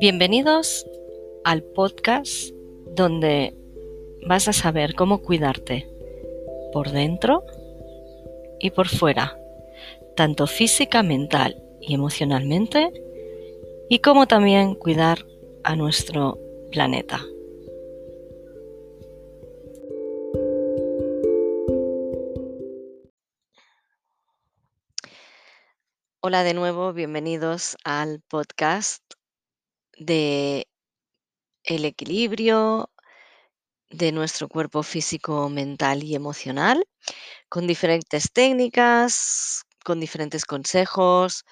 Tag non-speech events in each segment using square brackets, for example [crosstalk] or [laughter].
Bienvenidos al podcast donde vas a saber cómo cuidarte por dentro y por fuera, tanto física, mental y emocionalmente, y cómo también cuidar a nuestro planeta. Hola de nuevo, bienvenidos al podcast de el equilibrio de nuestro cuerpo físico, mental y emocional, con diferentes técnicas, con diferentes consejos,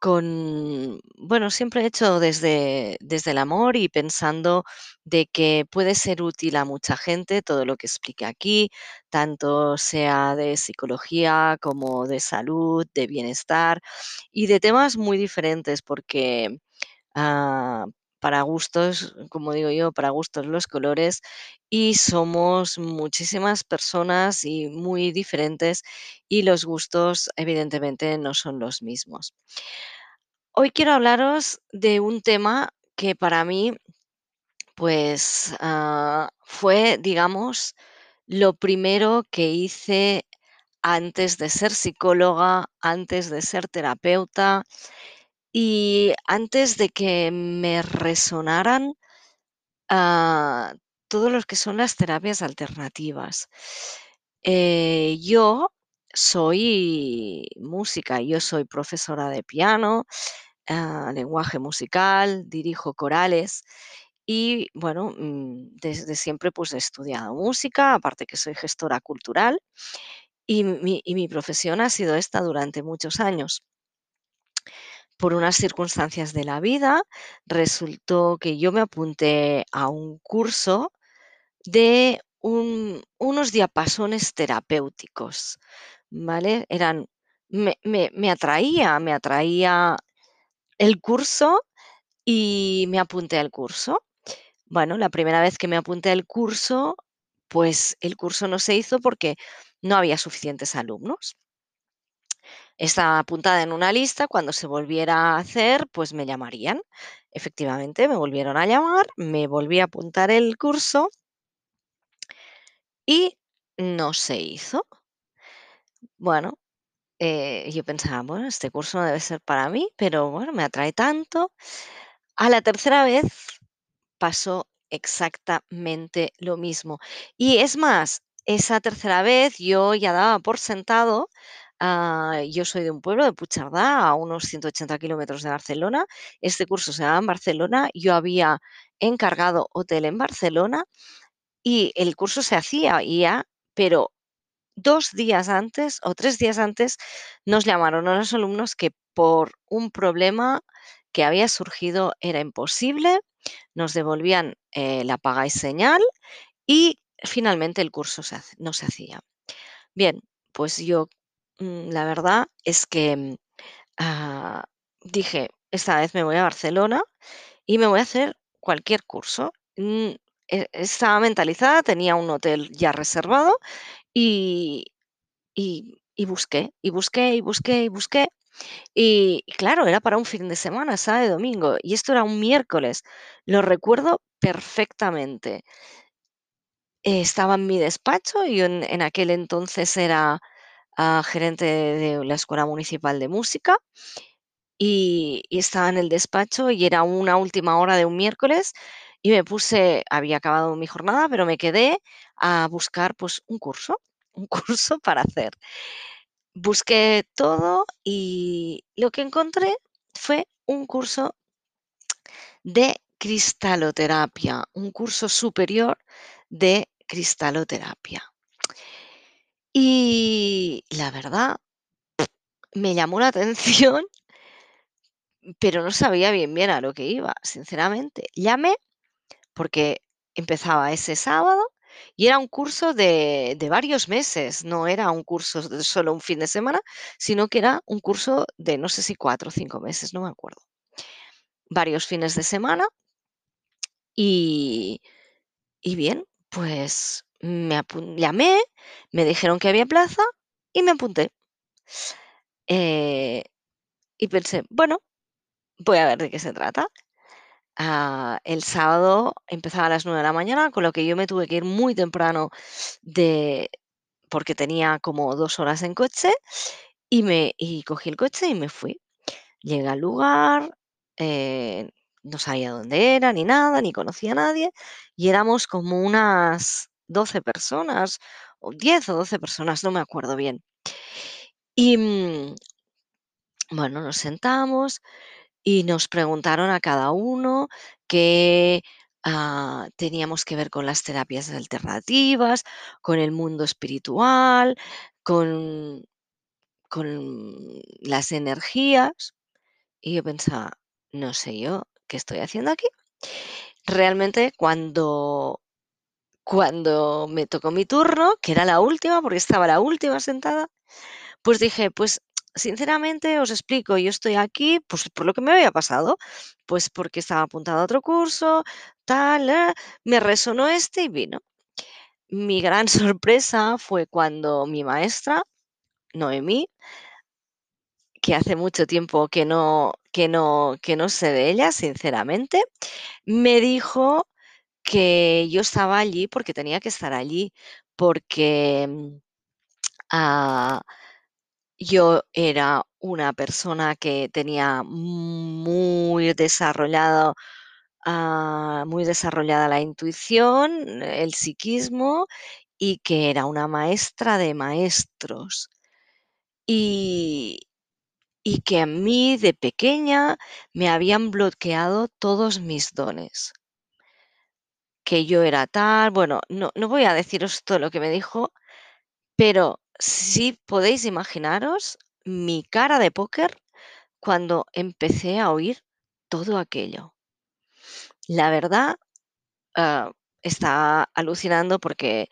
con, bueno, siempre hecho desde, desde el amor y pensando de que puede ser útil a mucha gente todo lo que explique aquí, tanto sea de psicología como de salud, de bienestar y de temas muy diferentes porque Ah, para gustos, como digo yo, para gustos los colores, y somos muchísimas personas y muy diferentes, y los gustos evidentemente no son los mismos. Hoy quiero hablaros de un tema que para mí, pues, ah, fue, digamos, lo primero que hice antes de ser psicóloga, antes de ser terapeuta, y antes de que me resonaran, ah, todo lo que son las terapias alternativas. Eh, yo soy música, yo soy profesora de piano, ah, lenguaje musical, dirijo corales y bueno, mm, desde siempre pues he estudiado música, aparte que soy gestora cultural y mi profesión ha sido esta durante muchos años. Por unas circunstancias de la vida, resultó que yo me apunté a un curso de un unos diapasones terapéuticos, ¿vale? Eran me me me atraía me atraía el curso y me apunté al curso. Bueno, la primera vez que me apunté al curso, pues el curso no se hizo porque no había suficientes alumnos. Estaba apuntada en una lista, cuando se volviera a hacer, pues me llamarían. Efectivamente, me volvieron a llamar, me volví a apuntar el curso y no se hizo. Bueno, eh, yo pensaba, bueno, este curso no debe ser para mí, pero bueno, me atrae tanto. A la tercera vez pasó exactamente lo mismo. Y es más, esa tercera vez yo ya daba por sentado Ah, yo soy de un pueblo, de Puigcerdá, a unos 180 kilómetros de Barcelona. Este curso se daba en Barcelona. Yo había encargado hotel en Barcelona y el curso se hacía ya, pero dos días antes o tres días antes nos llamaron a los alumnos que por un problema que había surgido era imposible, nos devolvían eh, la paga y señal y finalmente el curso no se hacía. Bien, pues yo la verdad es que, mm, ah, dije: "Esta vez me voy a Barcelona y me voy a hacer cualquier curso". Mm, e estaba mentalizada, tenía un hotel ya reservado y busqué, y busqué, y busqué, y busqué. Y claro, era para un fin de semana, sábado y domingo, y esto era un miércoles. Lo recuerdo perfectamente. Estaba en mi despacho, y en aquel entonces era a gerente de la Escuela Municipal de Música, y y estaba en el despacho y era una última hora de un miércoles, y me puse había acabado mi jornada, pero me quedé a buscar, pues, un curso, [laughs] un curso para hacer. Busqué todo y lo que encontré fue un curso de cristaloterapia, un curso superior de cristaloterapia. Y la verdad, me llamó la atención, pero no sabía bien bien a lo que iba, sinceramente. Llamé porque empezaba ese sábado y era un curso de, de varios meses, no era un curso de solo un fin de semana, sino que era un curso de no sé si cuatro o cinco meses, no me acuerdo. Varios fines de semana y, y bien, pues me llamé, me dijeron que había plaza y me apunté. Eh, y pensé, bueno, voy a ver de qué se trata. Ah, el sábado empezaba a las 9 de la mañana, con lo que yo me tuve que ir muy temprano de porque tenía como 2 horas en coche, y me y cogí el coche y me fui. Llegué al lugar, eh, no sabía dónde era, ni nada, ni conocía a nadie, y éramos como unas 12 personas, o 10 o 12 personas, no me acuerdo bien. Y, mm, bueno, nos sentamos y nos preguntaron a cada uno qué, ah, teníamos que ver con las terapias alternativas, con el mundo espiritual, con con las energías, y yo pensaba: "No sé yo qué estoy haciendo aquí". Realmente, cuando cuando me tocó mi turno, que era la última, porque estaba la última sentada, pues dije: "Pues, sinceramente, os explico, yo estoy aquí, pues, por lo que me había pasado, pues, porque estaba apuntada a otro curso, tal, ah, me resonó este y vino". Mi gran [laughs] sorpresa fue cuando mi maestra, Noemí que hace mucho tiempo que no que no que no sé de ella, sinceramente, me dijo que yo estaba allí porque tenía que estar allí, porque, mm, ah, yo era una persona que tenía muy desarrollado, ah, muy desarrollada la intuición, el psiquismo, y que era una maestra de maestros. Y y que a mí, de pequeña, me habían bloqueado todos mis dones. Que yo era tal, bueno, no no voy a deciros todo lo que me dijo, pero sí podéis imaginaros mi cara de póker cuando empecé a oír todo aquello. La verdad, ah, estaba alucinando porque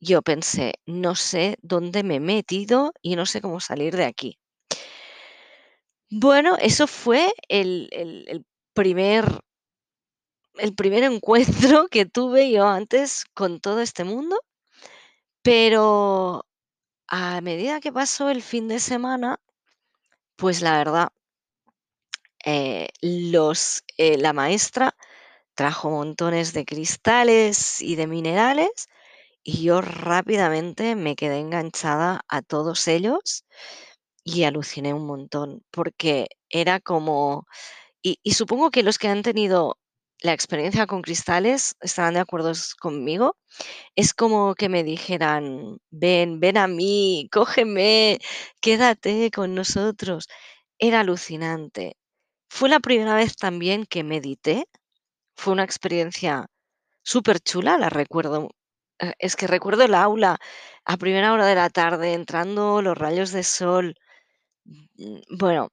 yo pensé: "No sé dónde me he metido y no sé cómo salir de aquí". Bueno, eso fue el el primer el primer encuentro que tuve yo antes con todo este mundo, pero a medida que pasó el fin de semana, pues la verdad, eh, los eh, la maestra trajo montones de cristales y de minerales, y yo rápidamente me quedé enganchada a todos ellos y aluciné un montón, porque era como y y supongo que los que han tenido la experiencia con cristales estarán de acuerdos conmigo, es como que me dijeran: "Ven, ven a mí, [laughs] cógeme, quédate con nosotros". Era alucinante. Fue la primera vez también que medité, fue una experiencia superchula, la recuerdo, eh, es que recuerdo el aula a primera hora de la tarde, entrando los rayos de sol, mm, bueno,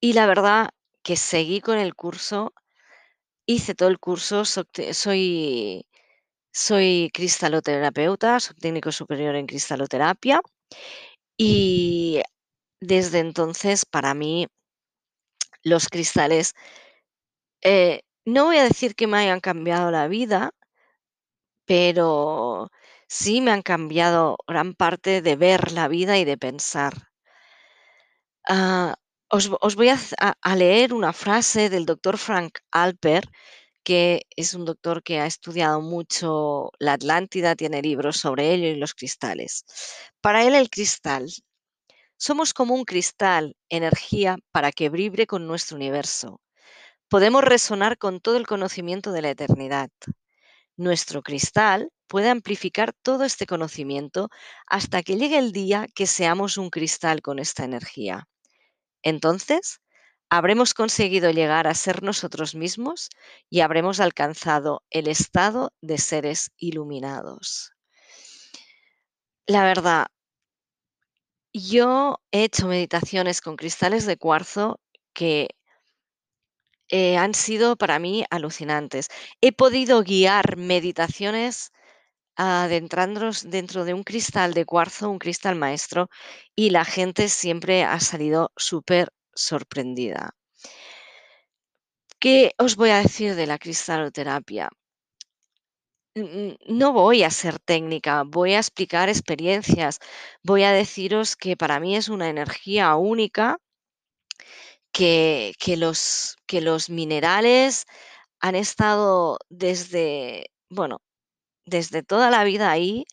y la verdad que seguí con el curso, hice todo el curso, soy soy cristaloterapeuta, soy técnico superior en cristaloterapia, y desde entonces, para mí los cristales eh, no voy a decir que me hayan cambiado la vida pero sí me han cambiado gran parte de ver la vida y de pensar. Ah, os vo os voy a a leer una frase del doctor Frank Alper, que es un doctor que ha estudiado mucho la Atlántida, tiene libros sobre ello y los cristales. Para él, el cristal: "Somos como un cristal, energía para que vibre con nuestro universo. Podemos resonar con todo el conocimiento de la eternidad. Nuestro cristal puede amplificar todo este conocimiento hasta que llegue el día que seamos un cristal con esta energía. Entonces, habremos conseguido llegar a ser nosotros mismos y habremos alcanzado el estado de seres iluminados". La verdad yo he hecho meditaciones con cristales de cuarzo que eh, han sido para mí alucinantes. He podido guiar meditaciones adentrándonos dentro de un cristal de cuarzo, un cristal maestro, y la gente siempre ha salido supersorprendida. ¿Qué os voy a decir de la cristaloterapia? N n no voy a ser técnica, voy a explicar experiencias, voy a deciros que para mí es una energía única que, que, los, que los minerales han estado desde, bueno, desde toda la vida ahí,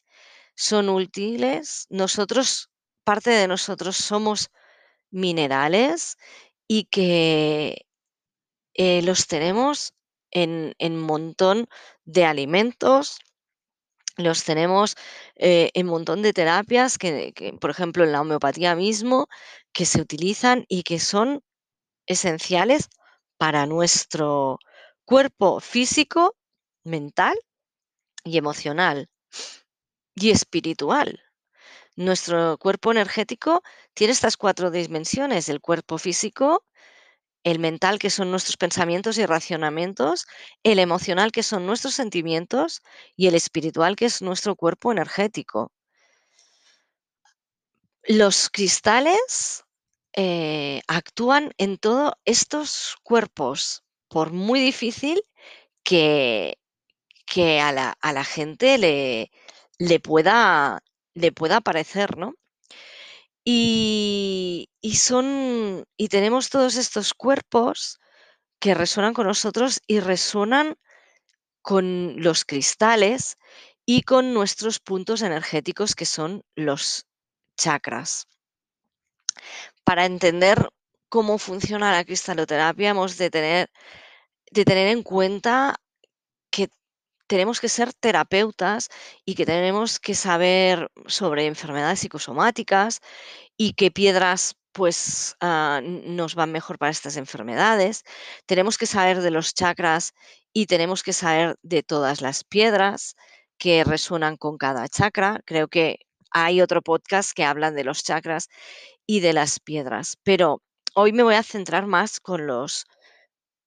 son útiles. Nosotros, parte de nosotros somos minerales y que eh, los tenemos en, en montón de alimentos, los tenemos eh, en montón de terapias que, que, por ejemplo, en la homeopatía mismo, que se utilizan y que son esenciales para nuestro cuerpo físico, mental y emocional y espiritual. Nuestro cuerpo energético tiene estas cuatro dimensiones, el cuerpo físico, el mental, que son nuestros pensamientos y racionamientos, el emocional, que son nuestros sentimientos, y el espiritual, que es nuestro cuerpo energético. Los cristales eh, actúan en todos estos cuerpos, por muy difícil que, que a, la, a, la, gente le, le, pueda, le pueda parecer, ¿no? Y, y, son, y tenemos todos estos cuerpos que resuenan con nosotros y resuenan con los cristales y con nuestros puntos energéticos que son los chakras. Para entender cómo funciona la cristaloterapia hemos de tener, de tener en cuenta tenemos que ser terapeutas y que tenemos que saber sobre enfermedades psicosomáticas y qué piedras pues uh, nos van mejor para estas enfermedades. Tenemos que saber de los chakras y tenemos que saber de todas las piedras que resuenan con cada chakra. Creo que hay otro podcast que hablan de los chakras y de las piedras, pero hoy me voy a centrar más con los,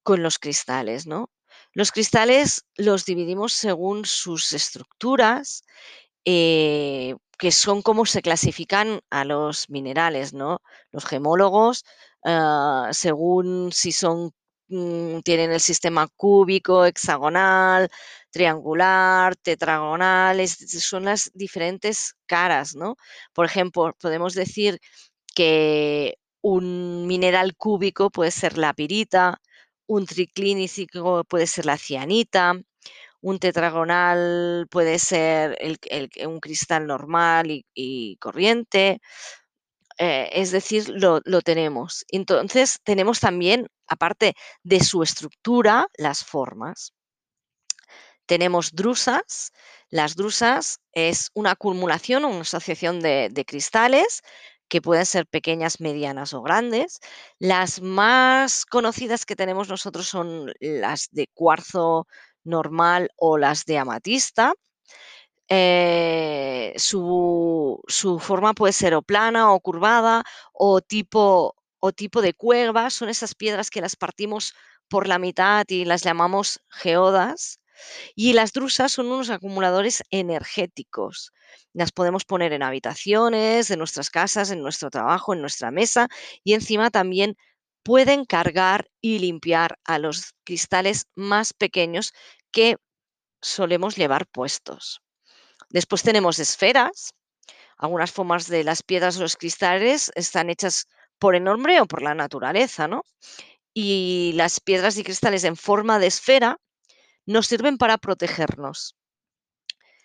con los cristales, ¿no? Los cristales los dividimos según sus estructuras, eh, que son como se clasifican a los minerales, ¿no? Los gemólogos, uh, según si son, mm, tienen el sistema cúbico, hexagonal, triangular, tetragonal, son las diferentes caras, ¿no? Por ejemplo, podemos decir que un mineral cúbico puede ser la pirita, un triclínico puede ser la cianita, un tetragonal puede ser un cristal normal y, corriente. Eh, es decir, lo, lo, tenemos. Entonces, tenemos también, aparte de su estructura, las formas. Tenemos drusas. Las drusas es una acumulación una asociación de cristales que pueden ser pequeñas, medianas o grandes. Las más conocidas que tenemos nosotros son las de cuarzo normal o las de amatista. Eh, su, su, forma puede ser o plana o curvada o tipo, o tipo de cueva. Son esas piedras que las partimos por la mitad y las llamamos geodas. Y las drusas son unos acumuladores energéticos. Las podemos poner en habitaciones, en nuestras casas, en nuestro trabajo, en nuestra mesa y encima también pueden cargar y limpiar a los cristales más pequeños que solemos llevar puestos. Después tenemos esferas. Algunas formas de las piedras o los cristales están hechas por el hombre o por la naturaleza, ¿no? Y las piedras y cristales en forma de esfera nos sirven para protegernos.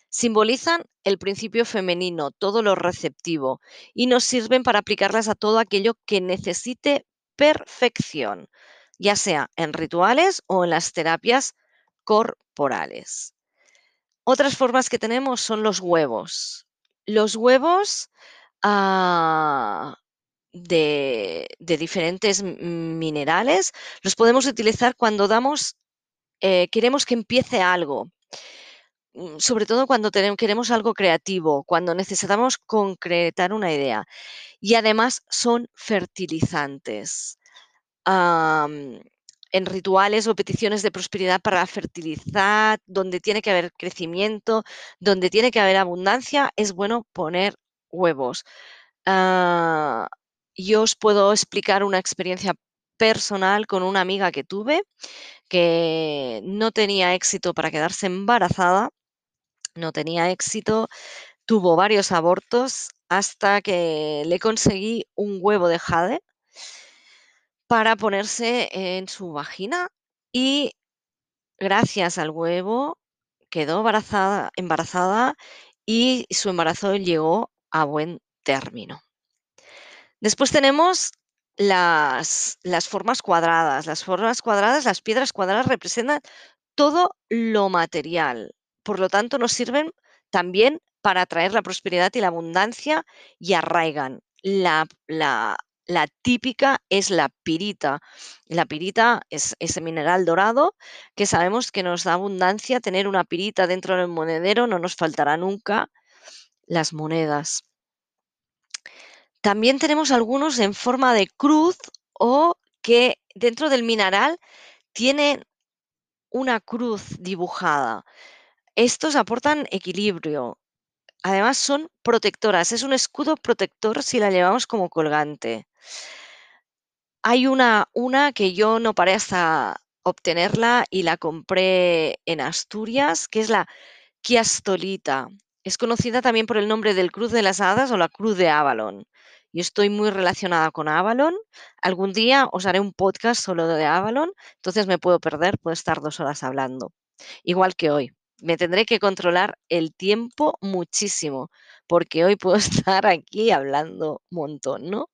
Simbolizan el principio femenino, todo lo receptivo, y nos sirven para aplicarlas a todo aquello que necesite perfección, ya sea en rituales o en las terapias corporales. Otras formas que tenemos son los huevos. Los huevos de, de, diferentes minerales los podemos utilizar cuando damos, eh, queremos que empiece algo. Mm, sobre todo cuando queremos algo creativo, cuando necesitamos concretar una idea. Y además son fertilizantes. En rituales o peticiones de prosperidad para fertilizar, donde tiene que haber crecimiento, donde tiene que haber abundancia, es bueno poner huevos. Uh, yo os puedo explicar una experiencia personal con una amiga que tuve que no tenía éxito para quedarse embarazada, no tenía éxito, tuvo varios abortos hasta que le conseguí un huevo de jade para ponerse en su vagina y gracias al huevo quedó embarazada embarazada y su embarazo llegó a buen término. Después tenemos las las formas cuadradas. Las formas cuadradas, las piedras cuadradas representan todo lo material, por lo tanto, nos sirven también para atraer la prosperidad y la abundancia y arraigan. La la la típica es la pirita. La pirita es ese mineral dorado que sabemos que nos da abundancia, tener una pirita dentro del monedero, no nos faltará nunca las monedas. También tenemos algunos en forma de cruz o que dentro del mineral tienen una cruz dibujada. Estos aportan equilibrio. Además, son protectoras. Es un escudo protector si la llevamos como colgante. Hay una una que yo no paré hasta obtenerla y la compré en Asturias, que es la quiastolita. Es conocida también por el nombre del Cruz de las Hadas o la Cruz de Avalon. Yo estoy muy relacionada con Avalon. Algún día os haré un podcast solo de Avalon, entonces me puedo perder, puedo estar 2 horas hablando, igual que hoy. Me tendré que controlar el tiempo muchísimo, porque hoy puedo [laughs] estar aquí hablando montón, ¿no?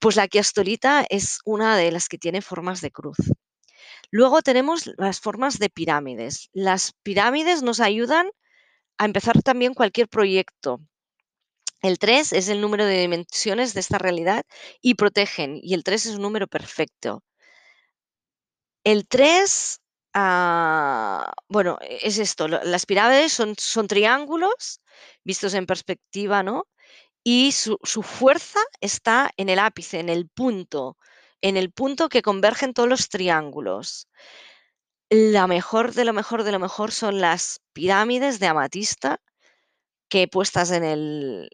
Pues la quiastolita es una de las que tiene formas de cruz. Luego tenemos las formas de pirámides. Las pirámides nos ayudan a empezar también cualquier proyecto. El 3 es el número de dimensiones de esta realidad y protegen, y el 3 es un número perfecto. El 3, ah, bueno, e es esto, las pirámides son son triángulos vistos en perspectiva, ¿no? Y su su fuerza está en el ápice, en el punto, en el punto que convergen todos los triángulos. La mejor de lo mejor de lo mejor son las pirámides de amatista, que puestas en el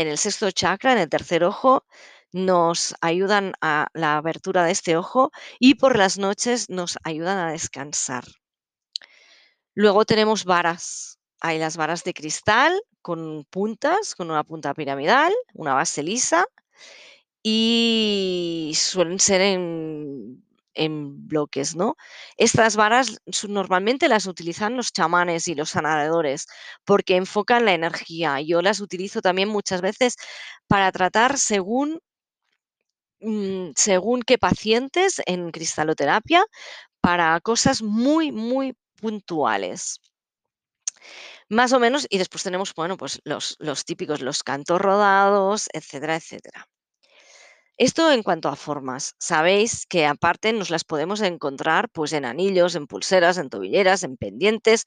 en el sexto chakra, en el tercer ojo, nos ayudan a la abertura de este ojo y por las noches nos ayudan a descansar. Luego tenemos varas. Hay las varas de cristal con puntas, con una punta piramidal, una base lisa, y suelen ser en en bloques, ¿no? Estas varas normalmente las utilizan los chamanes y los sanadores, porque enfocan la energía. Yo las utilizo también muchas veces para tratar según mm, según qué pacientes en cristaloterapia, para cosas muy, muy puntuales. Más o menos, y después tenemos, bueno, pues los los típicos, los cantos rodados, etcétera, etcétera. Esto en cuanto a formas. Sabéis que aparte nos las podemos encontrar, pues, en anillos, en pulseras, en tobilleras, en pendientes,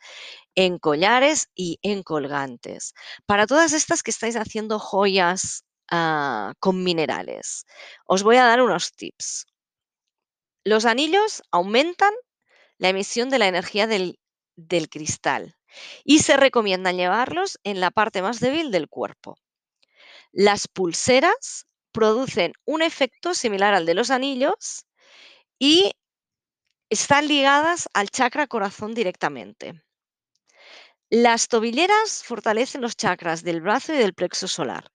en collares y en colgantes. Para todas estas que estáis haciendo joyas, ah, con minerales, os voy a dar unos tips. Los anillos aumentan la emisión de la energía del del cristal y se recomiendan llevarlos en la parte más débil del cuerpo. Las pulseras producen un efecto similar al de los anillos y están ligadas al chakra corazón directamente. Las tobilleras fortalecen los chakras del brazo y del plexo solar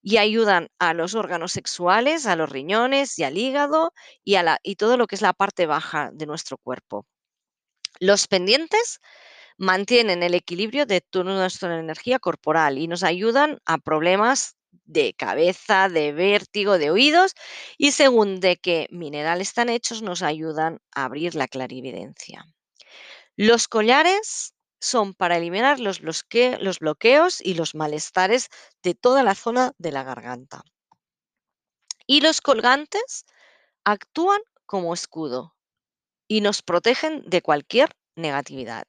y ayudan a los órganos sexuales, a los riñones y al hígado y a la y todo lo que es la parte baja de nuestro cuerpo. Los pendientes mantienen el equilibrio de toda nuestra energía corporal y nos ayudan a problemas de cabeza, de vértigo, de oídos y según de qué mineral están hechos, nos ayudan a abrir la clarividencia. Los collares son para eliminar los los bloqueos y los malestares de toda la zona de la garganta. Y los colgantes actúan como escudo y nos protegen de cualquier negatividad.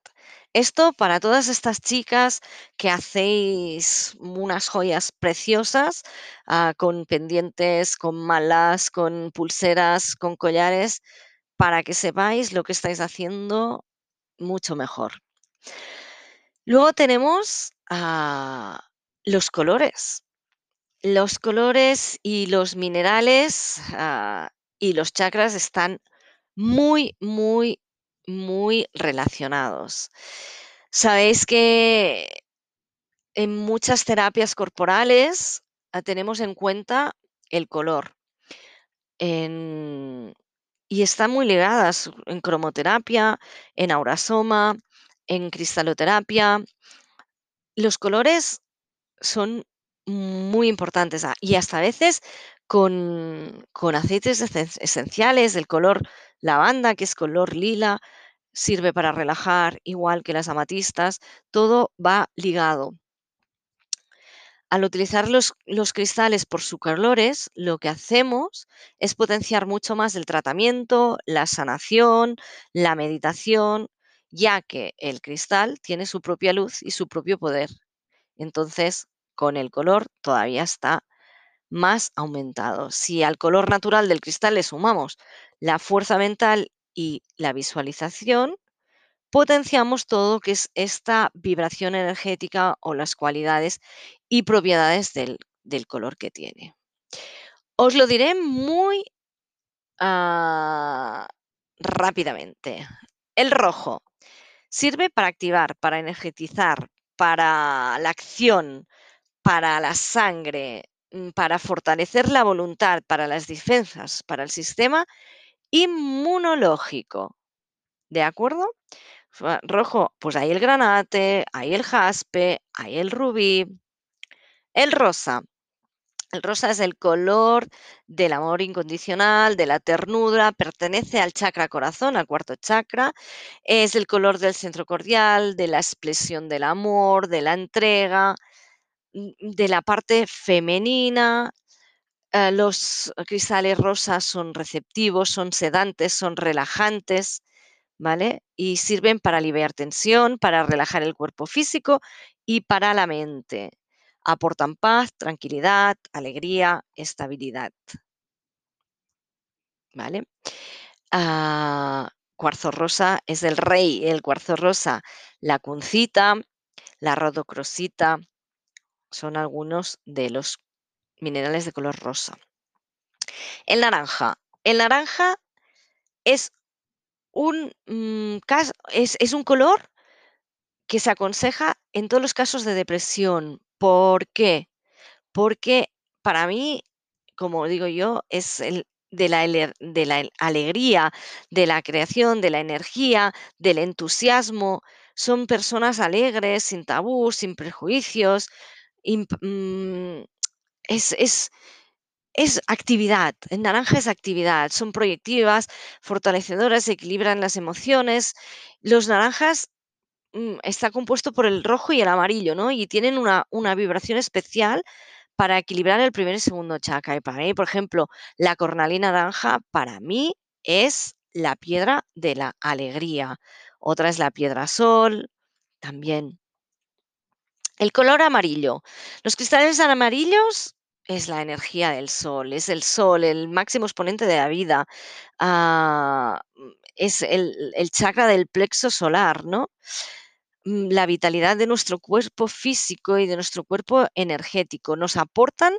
Esto para todas estas chicas que hacéis unas joyas preciosas, ah, con pendientes, con malas, con pulseras, con collares, para que sepáis lo que estáis haciendo mucho mejor. Luego tenemos, ah, los colores. Los colores y los minerales, ah, y los chakras están muy, muy, muy relacionados. Sabéis que en muchas terapias corporales, ah, tenemos en cuenta el color. y están muy ligadas en cromoterapia, en aurasoma, en cristaloterapia. Los colores son muy importantes, ah, y hasta a veces con con aceites esen esenciales, el color lavanda, que es color lila, sirve para relajar, igual que las amatistas, todo va ligado. Al utilizar los los cristales por sus colores, lo que hacemos es potenciar mucho más el tratamiento, la sanación, la meditación, ya que el cristal tiene su propia luz y su propio poder. Entonces, con el color todavía está más aumentado. Si al color natural del cristal le sumamos la fuerza mental y la visualización, potenciamos todo que es esta vibración energética o las cualidades y propiedades del del color que tiene. Os lo diré muy, ah, rápidamente. El rojo sirve para activar, para energetizar, para la acción, para la sangre, mm, para fortalecer la voluntad, para las defensas, para el sistema inmunológico, ¿de acuerdo? Rojo, pues hay el granate, hay el jaspe, hay el rubí. El rosa. El rosa es el color del amor incondicional, de la ternura, pertenece al chakra corazón, al cuarto chakra, es el color del centro cordial, de la expresión del amor, de la entrega, de la parte femenina. Eh, los cristales rosas son receptivos, son sedantes, son relajantes, ¿vale? Y sirven para aliviar tensión, para relajar el cuerpo físico y para la mente. Aportan paz, tranquilidad, alegría, estabilidad. ¿Vale? Ah, cuarzo rosa es el rey, el cuarzo rosa, la cuncita, la rodocrosita, son algunos de los minerales de color rosa. El naranja. El naranja es un, mm, es es un color que se aconseja en todos los casos de depresión, ¿por qué? Porque para mí, como digo yo, es el de la de la alegría, de la creación, de la energía, del entusiasmo. Son personas alegres, sin tabús, sin prejuicios, es es es actividad, el naranja es actividad, son proyectivas, fortalecedoras, equilibran las emociones. Los naranjas, mm, está compuesto por el rojo y el amarillo, ¿no? Y tienen una una vibración especial para equilibrar el primer y segundo chakra. Y para mí, por ejemplo, la cornalina naranja, para mí es la piedra de la alegría. Otra es la piedra sol, también. El color amarillo. Los cristales amarillos es la energía del sol, es el sol, el máximo exponente de la vida. Ah, mm, es el chakra del plexo solar, ¿no? Mm, la vitalidad de nuestro cuerpo físico y de nuestro cuerpo energético. Nos aportan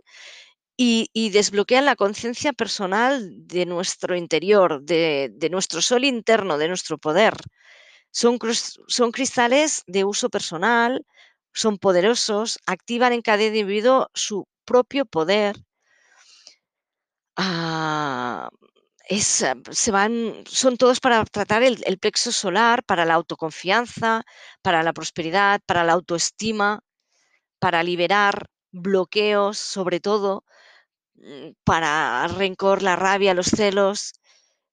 y desbloquean la conciencia personal de nuestro interior, de nuestro sol interno, de nuestro poder. Son cristales de uso personal, son poderosos, activan en cada individuo su propio poder. Ah, se van son todos para tratar el el plexo solar, para la autoconfianza, para la prosperidad, para la autoestima, para liberar bloqueos, sobre todo, mm, para rencor, la rabia, los celos,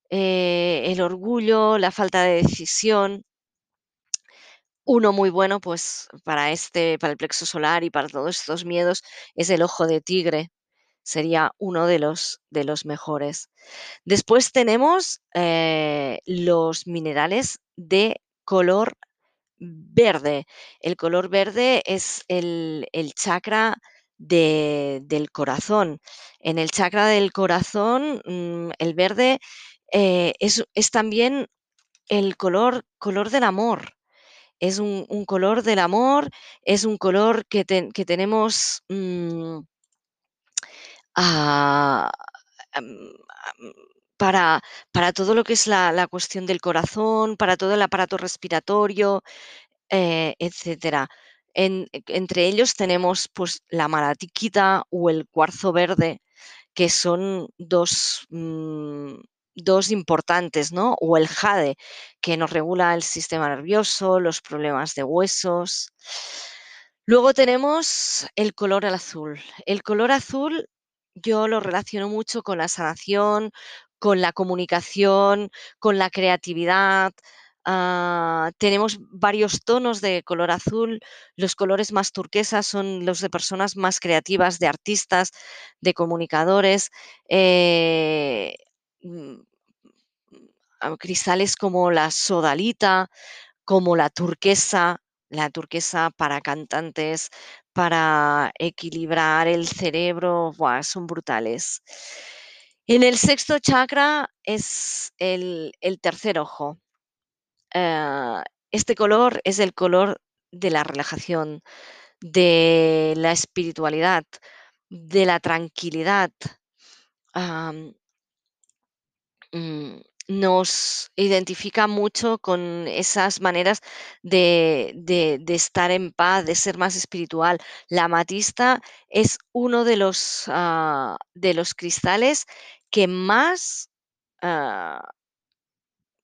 eh, el orgullo, la falta de decisión. Uno muy bueno, pues, para este para el plexo solar y para todos estos miedos es el ojo de tigre, sería uno de los de los mejores. Después tenemos, eh, los minerales de color verde. El color verde es el el chakra de del corazón. En el chakra del corazón, mm, el verde, eh, es es también el color color del amor. Es un un color del amor, es un color que que tenemos, mm ah, para para todo lo que es la la cuestión del corazón, para todo el aparato respiratorio, eh, etcétera. En entre ellos tenemos, pues, la malaquita o el cuarzo verde, que son dos, mm, dos importantes, ¿no? O el jade, que nos regula el sistema nervioso, los problemas de huesos. Luego tenemos el color azul. El color azul yo lo relaciono mucho con la sanación, con la comunicación, con la creatividad. Ah, tenemos varios tonos de color azul. Los colores más turquesas son los de personas más creativas, de artistas, de comunicadores. Eh, mm, cristales como la sodalita, como la turquesa, la turquesa para cantantes, para equilibrar el cerebro, ¡buah! son brutales. En el sexto chakra es el, tercer ojo. Ah, este color es el color de la relajación, de la espiritualidad, de la tranquilidad. Mm, nos identifica mucho con esas maneras de, de, estar en paz, de ser más espiritual. La amatista es uno de los, ah, de los cristales que más ah,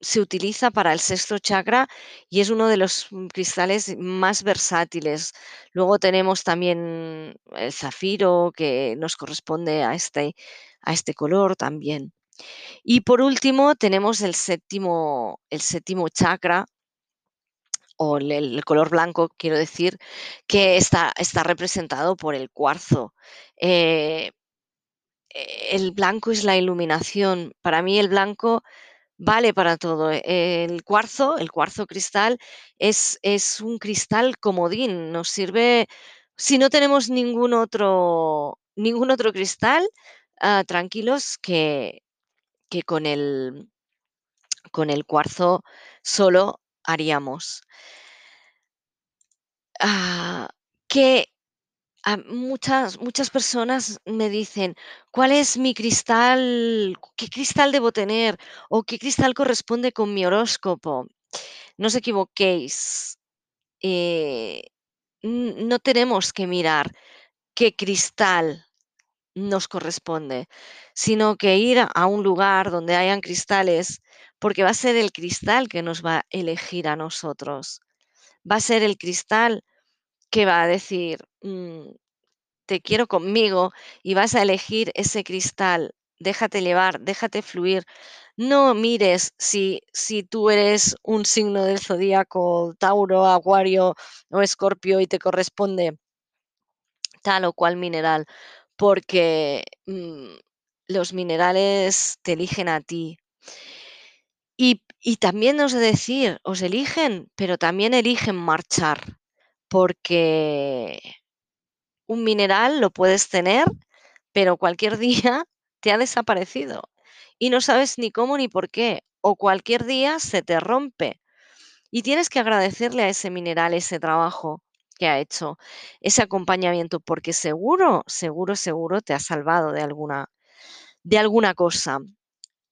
se utiliza para el sexto chakra y es uno de los mm, cristales más versátiles. Luego tenemos también el zafiro que nos corresponde a este, a este color también. Y por último tenemos el séptimo, el séptimo chakra, o el, color blanco, quiero decir, que está, está representado por el cuarzo. Eh, el blanco es la iluminación. Para mí el blanco vale para todo. El cuarzo, el cuarzo cristal, es, es un cristal comodín. Nos sirve, si no tenemos ningún otro, ningún otro cristal, ah, tranquilos que, que con el, con el cuarzo solo haríamos. Ah, que muchas, muchas personas me dicen, ¿cuál es mi cristal? ¿Qué cristal debo tener? ¿O qué cristal corresponde con mi horóscopo? No os equivoquéis. Eh, no tenemos que mirar qué cristal nos corresponde, sino que ir a un lugar donde hayan cristales, porque va a ser el cristal que nos va a elegir a nosotros. Va a ser el cristal que va a decir, mm, te quiero conmigo y vas a elegir ese cristal. Déjate llevar, déjate fluir. No mires si, si tú eres un signo del zodíaco, Tauro, Acuario o Escorpio y te corresponde tal o cual mineral porque mm, los minerales te eligen a ti. Y, y también os de decir, os eligen, pero también eligen marchar, porque un mineral lo puedes tener, pero cualquier [laughs] día te ha desaparecido y no sabes ni cómo ni por qué, o cualquier día se te rompe. Y tienes que agradecerle a ese mineral ese trabajo, que ha hecho ese acompañamiento, porque seguro, seguro, seguro te ha salvado de alguna, de alguna cosa.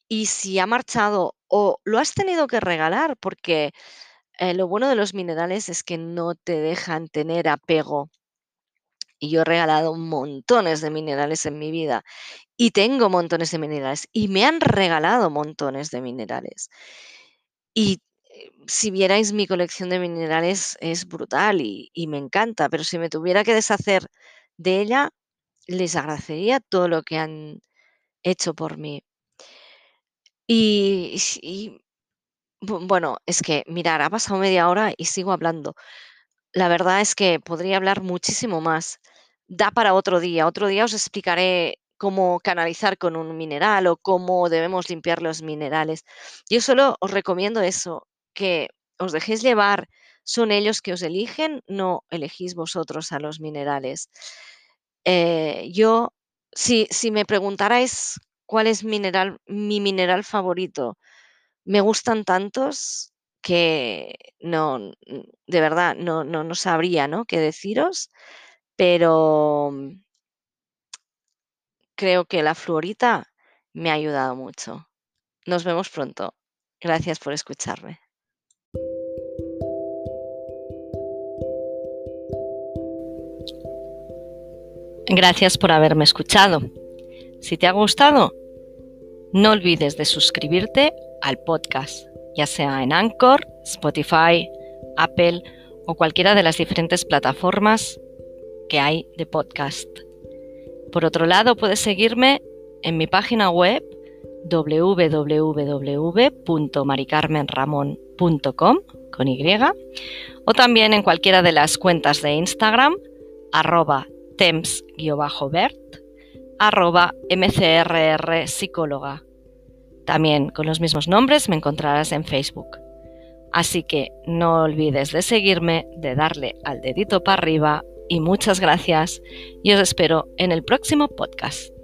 Y si ha marchado o lo has tenido que regalar, porque eh, lo bueno de los minerales es que no te dejan tener apego. Y yo he regalado montones de minerales en mi vida y tengo montones de minerales y me han regalado montones de minerales. Y si vierais mi colección de minerales es brutal y, me encanta, pero si me tuviera que deshacer de ella, les agradecería todo lo que han hecho por mí. Y, y, bueno, es que, mirar, ha pasado media hora y sigo hablando. La verdad es que podría hablar muchísimo más. Da para otro día. Otro día os explicaré cómo canalizar con un mineral o cómo debemos limpiar los minerales. Yo solo os recomiendo eso, que os dejéis llevar, son ellos que os eligen, no elegís vosotros a los minerales. Eh, yo, si, si me preguntarais cuál es mineral, mi mineral favorito, me gustan tantos que no, de verdad, no, no, no sabría ¿no? qué deciros, pero creo que la fluorita me ha ayudado mucho. Nos vemos pronto. Gracias por escucharme. Gracias por haberme escuchado. Si te ha gustado, no olvides de suscribirte al podcast, ya sea en Anchor, Spotify, Apple o cualquiera de las diferentes plataformas que hay de podcast. Por otro lado, puedes seguirme en mi página web www.maricarmenramon.com con Y o también en cualquiera de las cuentas de Instagram arroba temps-bert arroba mcrr psicóloga. También con los mismos nombres me encontrarás en Facebook. Así que no olvides de seguirme, de darle al dedito para arriba y muchas gracias y os espero en el próximo podcast.